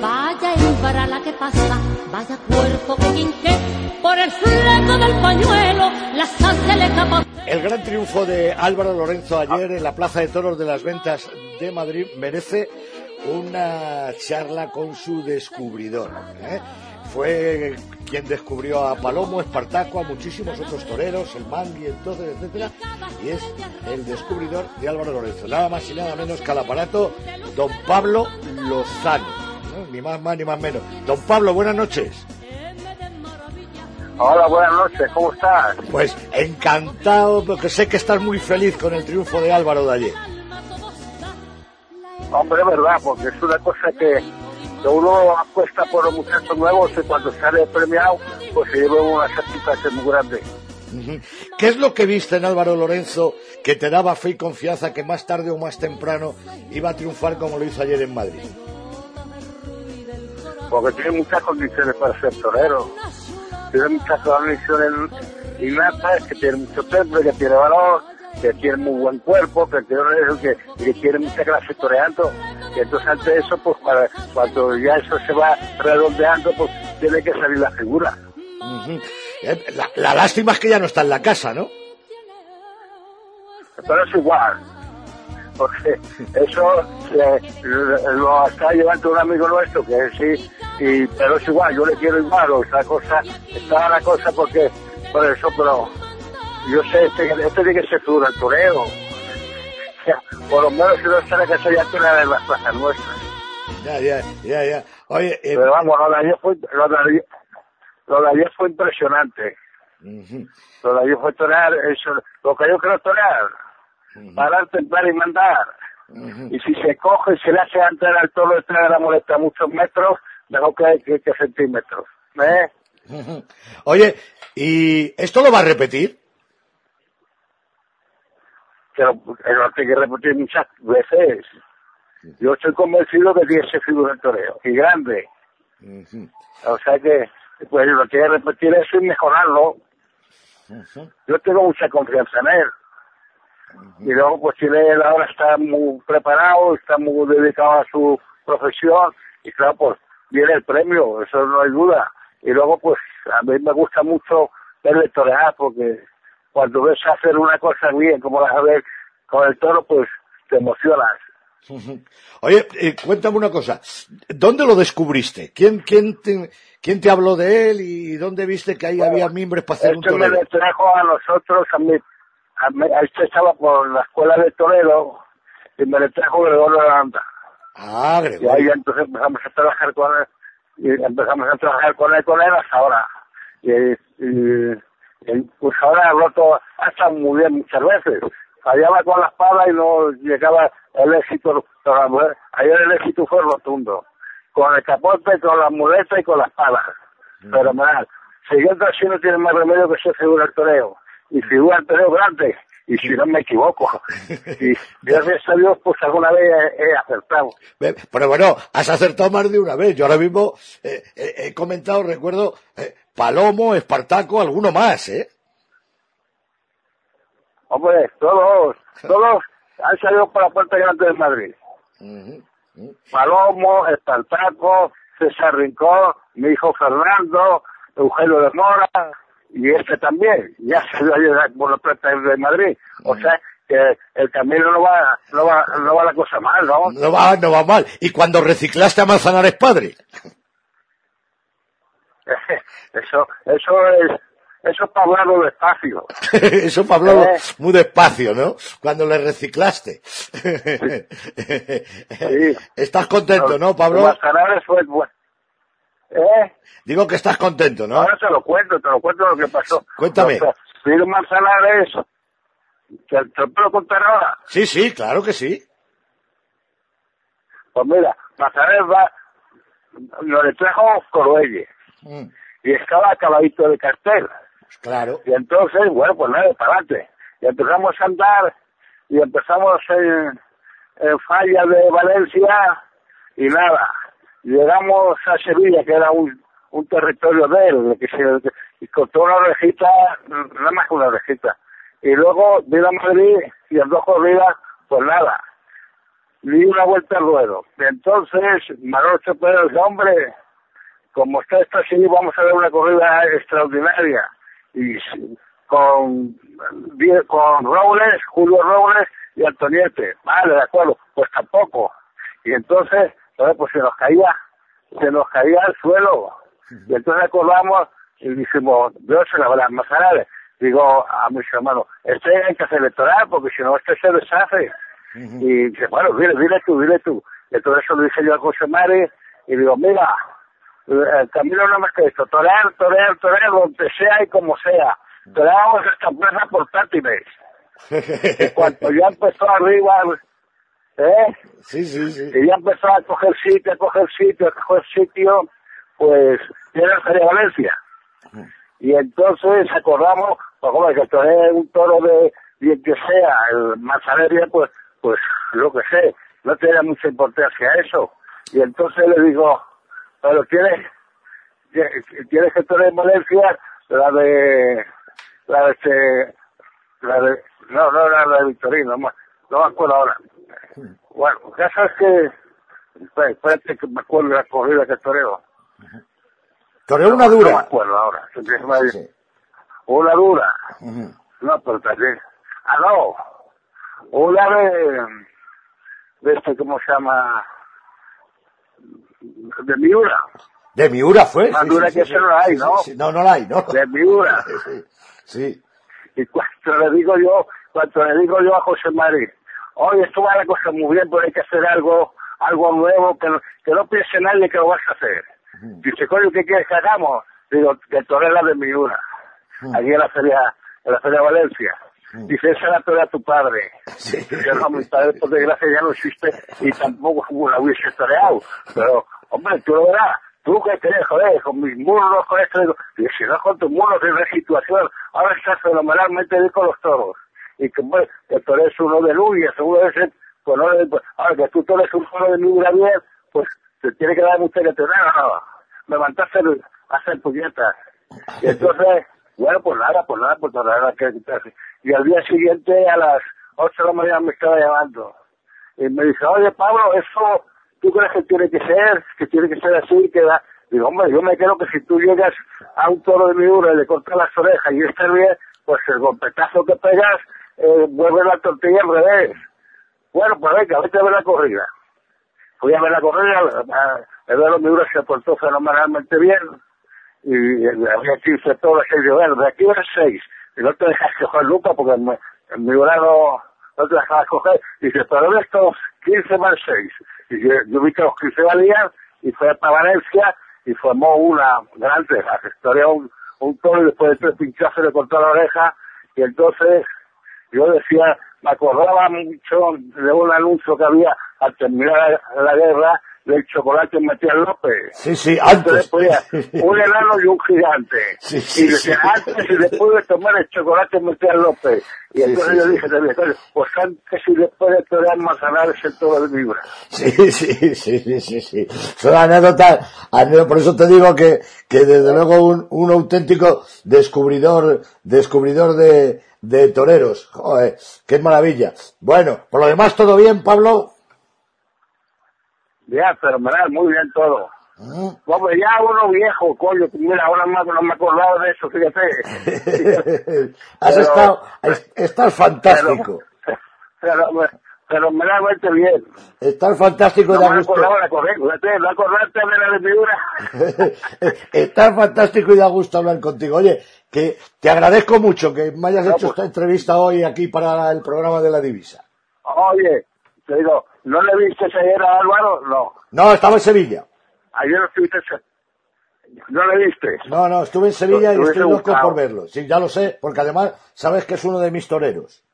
Vaya en la que pasa, vaya cuerpo que quinque por el fleco del pañuelo, la sal se le escapa. El gran triunfo de Álvaro Lorenzo ayer en la Plaza de Toros de las Ventas de Madrid merece una charla con su descubridor. ¿eh? Fue quien descubrió a Palomo, Espartaco, a muchísimos otros toreros, el Mangui, entonces, etcétera, y es el descubridor de Álvaro Lorenzo. Nada más y nada menos que al aparato don Pablo Lozano. Ni más más ni más menos. Don Pablo, buenas noches. Hola, buenas noches, ¿cómo estás? Pues encantado, porque sé que estás muy feliz con el triunfo de Álvaro de ayer. Hombre, verdad, porque es una cosa que, uno apuesta por los muchachos nuevos y cuando sale premiado, pues se lleva una satisfacción muy grande. ¿Qué es lo que viste en Álvaro Lorenzo que te daba fe y confianza que más tarde o más temprano iba a triunfar como lo hizo ayer en Madrid? Porque tiene muchas condiciones para ser torero. Tiene muchas condiciones innatas, que tiene mucho temple, que tiene valor, que tiene muy buen cuerpo, que tiene, que, que tiene mucha clase toreando. Y entonces ante eso, pues para, cuando ya eso se va redondeando, pues tiene que salir la figura. Eh, la, lástima es que ya no está en la casa, ¿no? Pero es igual, porque eso lo está llevando un amigo nuestro que sí, y, pero es igual, yo le quiero igual, o esa cosa, está la cosa porque, por eso, pero yo sé, este, este tiene que ser figura el toreo. por lo menos si no la casa ya tiene de las plazas nuestras. Ya, ya, ya, ya. Oye, eh... pero vamos, lo de ayer fue, lo de ayer, lo de ayer fue impresionante. Lo de ayer fue torear, eso, lo que yo quiero torear, parar, templar y mandar. Y si se coge y se le hace entrar al toro de la molesta muchos metros, mejor que, que, que centímetros. ¿Eh? Oye, ¿y esto lo va a repetir? Pero lo tengo que repetir muchas veces. Yo estoy convencido de que ese figura el toreo, y grande. O sea que, pues lo que repetir eso y mejorarlo. Yo tengo mucha confianza en él. Y luego, pues tiene él ahora está muy preparado, está muy dedicado a su profesión, y claro, pues viene el premio, eso no hay duda. Y luego, pues a mí me gusta mucho verle torear, porque cuando ves hacer una cosa bien, como la ver con el toro, pues te emocionas. Oye, eh, cuéntame una cosa, ¿dóní lo descubriste? ¿Quién, quién, te, ¿Quién te habló de él y dónde viste que ahí había mimbres para hacer un torero? me le trajo a nosotros, a mí, a este estaba por la escuela de torero y me le trajo Gregorio Aranda. Ah, Gregorio. Y ahí entonces empezamos a trabajar con él, y empezamos a trabajar con él, con él hasta ahora. Y, y pues ahora ha roto, ha estado muy bien muchas veces. Fallaba con la espada y no llegaba el éxito con la mujer. Ayer el éxito fue rotundo. Con el capote, con la muleta y con la espada. Pero mal. Siguiendo así no tiene más remedio que ser figura el toreo. Y figura el toreo grande. Y si no me equivoco. y gracias a Dios, pues alguna vez he, acertado. Pero bueno, has acertado más de una vez. Yo ahora mismo eh, eh, he comentado, recuerdo, eh, Palomo, Espartaco, alguno más, ¿eh? Hombre, todos, todos han salido por la puerta grande de Madrid. Palomo, Espartaco, César Rincón, mi hijo Fernando, Eugenio de Mora, y este también, ya salió por la puerta de Madrid. O sea, que el camino no va, no va, no va la cosa mal, ¿no? No va, no va mal. ¿Y cuando reciclaste a Manzanares padre? eso, eso es, eso es para hablarlo despacio. eso para hablarlo ¿Eh? muy despacio, ¿no? Cuando le reciclaste. Estás contento, ¿no, Pablo? Manzanares fue bueno. ¿Eh? Digo que estás contento, ¿no? Ahora te lo cuento, te lo cuento lo que pasó. Cuéntame. Piro Manzanares, ¿te, ¿te lo puedo contar ahora? Sí, sí, claro que sí. Pues mira, Manzanares va, lo le trajo Coruelle. Mm. Y estaba acabadito de cartel. Claro. Y entonces, bueno, pues nada, para adelante. Y empezamos a andar y empezamos en, en Falla de Valencia y nada. Llegamos a Sevilla, que era un, un territorio de él, que se, y cortó una orejita, nada más que una orejita. Y luego vino a Madrid y en dos corridas, pues nada, ni una vuelta al ruedo. Entonces, Marocho Pérez dice, hombre, como está esto así, vamos a ver una corrida extraordinaria. Y con, con Robles, Julio Robles y Antoniete. Vale, de acuerdo, pues tampoco. Y entonces, pues se nos caía, se nos caía al suelo. Y entonces acordamos y dijimos, yo se las masarales. Digo a mis hermanos, este hay que electoral porque si no este se deshace. Y dice, bueno, dile, dile tú, dile tú. Y entonces eso lo dije yo a José Mari y digo, mira, el camino no más que esto, torear, torear, torear, donde sea y como sea. Toreamos esta plaza portátiles. y cuando ya empezó arriba, ¿eh? Sí, sí, sí. Y ya empezó a coger sitio, a coger sitio, a coger sitio, pues era Feria Valencia. Y entonces acordamos, pues como que torear un toro de, bien que sea, el Manzanaria, pues, pues lo que sé, no tenía mucha importancia eso. Y entonces le digo, pero tienes que tener en Valencia la de, la de este, la de, no, no la de Victorino, no, no me acuerdo ahora. Bueno, ya sabes que, espérate que me acuerdo de la corrida que toreo. Toreo una dura. No me acuerdo ahora. Sí. Una dura. No, pero también. Ah, no. Una de, de este, ¿cómo se llama? De Miura. De Miura fue. Más dura que eso no la hay, ¿no? No, no la hay, ¿no? De Miura. sí. Y cuando le digo yo, cuando le digo yo a José Mari, oye, esto va la cosa muy bien, pero hay que hacer algo, algo nuevo, que no, que no piense nadie que lo vas a hacer. Dice, coño, ¿qué quieres que hagamos? Digo, que la de Miura, allí en la feria, en la feria Valencia. Dice, esa torea tu padre. Sí. Yo no, mi padre por desgracia ya no existe y tampoco la hubiese toreado. Pero, hombre, tú lo verás. Tú que crees, joder, con mis murros, con esto, y si no con tus murros en la situación, ahora estás fenomenalmente bien con los toros. Y que, bueno, que tú eres uno de Luya, seguro de ser, pues no, pues, ahora que tú eres un toro de Miura bien, pues te tiene que dar mucha que te nada, me mandaste a hacer puñetas. Y entonces, bueno, pues nada, pues nada, pues nada, que Y al día siguiente, a las 8 de la mañana, me estaba llamando. Y me dice, oye, Pablo, eso, ¿tú crees que tiene que ser? Que tiene que ser así, que da... Digo, hombre, yo me creo que si tú llegas a un toro de mi y le cortas las orejas y está bien, pues el golpetazo que pegas, eh, vuelve la tortilla al revés. Bueno, pues venga, vete a ver la corrida. Fui a ver la corrida, Eduardo Miura se portó fenomenalmente bien, y había 15 toros, y yo, bueno, de aquí a 6, y no te dejas coger Luca porque en mi no, no te dejas coger, y dice, pero estos 15 más 6, y yo, yo, vi que los 15 valían, y fue para Valencia, y formó una gran historia un, un toro, y después de tres pinchazos le cortó la oreja, y entonces yo decía, me acordaba mucho de un anuncio que había al terminar la guerra, del chocolate Matías López. Sí, sí, antes. un enano y un gigante. Sí, sí, y decía, antes y después de tomar el chocolate Matías López. Y entonces yo dije también, pues antes y después de torear Manzanares el todo de vibra. Sí, sí, sí, sí, sí, sí. Son anécdotas, por eso te digo que, que desde luego un, un auténtico descubridor, descubridor de, de toreros. Joder, qué maravilla. Bueno, por lo demás todo bien, Pablo. Ya, fenomenal, muy bien todo. Como ya uno viejo, coño, mira, ahora más no me acordaba de eso, fíjate. Has estado, estás fantástico. Pero, pero me da vuelta bien. Estar fantástico No gusto. de la vestidura. Estar fantástico y da gusto hablar contigo. Oye, que te agradezco mucho que me hayas No, hecho pues- esta entrevista hoy aquí para el programa de la divisa. Oye, te digo, ¿no le viste ayer a Álvaro? No. No, estaba en Sevilla. Ayer estuviste... ¿No le viste? No, no, estuve en Sevilla y estoy loco por verlo. Sí, ya lo sé, porque además sabes que es uno de mis toreros.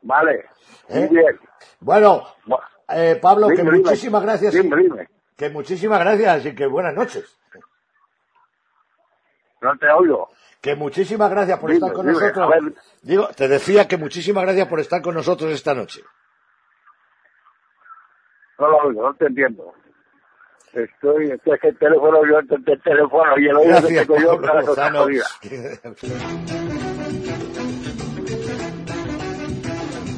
Vale, ¿Eh? muy bien. Bueno, Bu- eh, Pablo, que Dime, muchísimas gracias. Dime, dime. Que muchísimas gracias y que buenas noches. No te oigo. Que muchísimas gracias por estar con nosotros. Digo, te decía que muchísimas gracias por estar con nosotros esta noche. No lo oigo, no te entiendo. Estoy, estoy el teléfono, yo el teléfono y el oído que tengo yo Pablo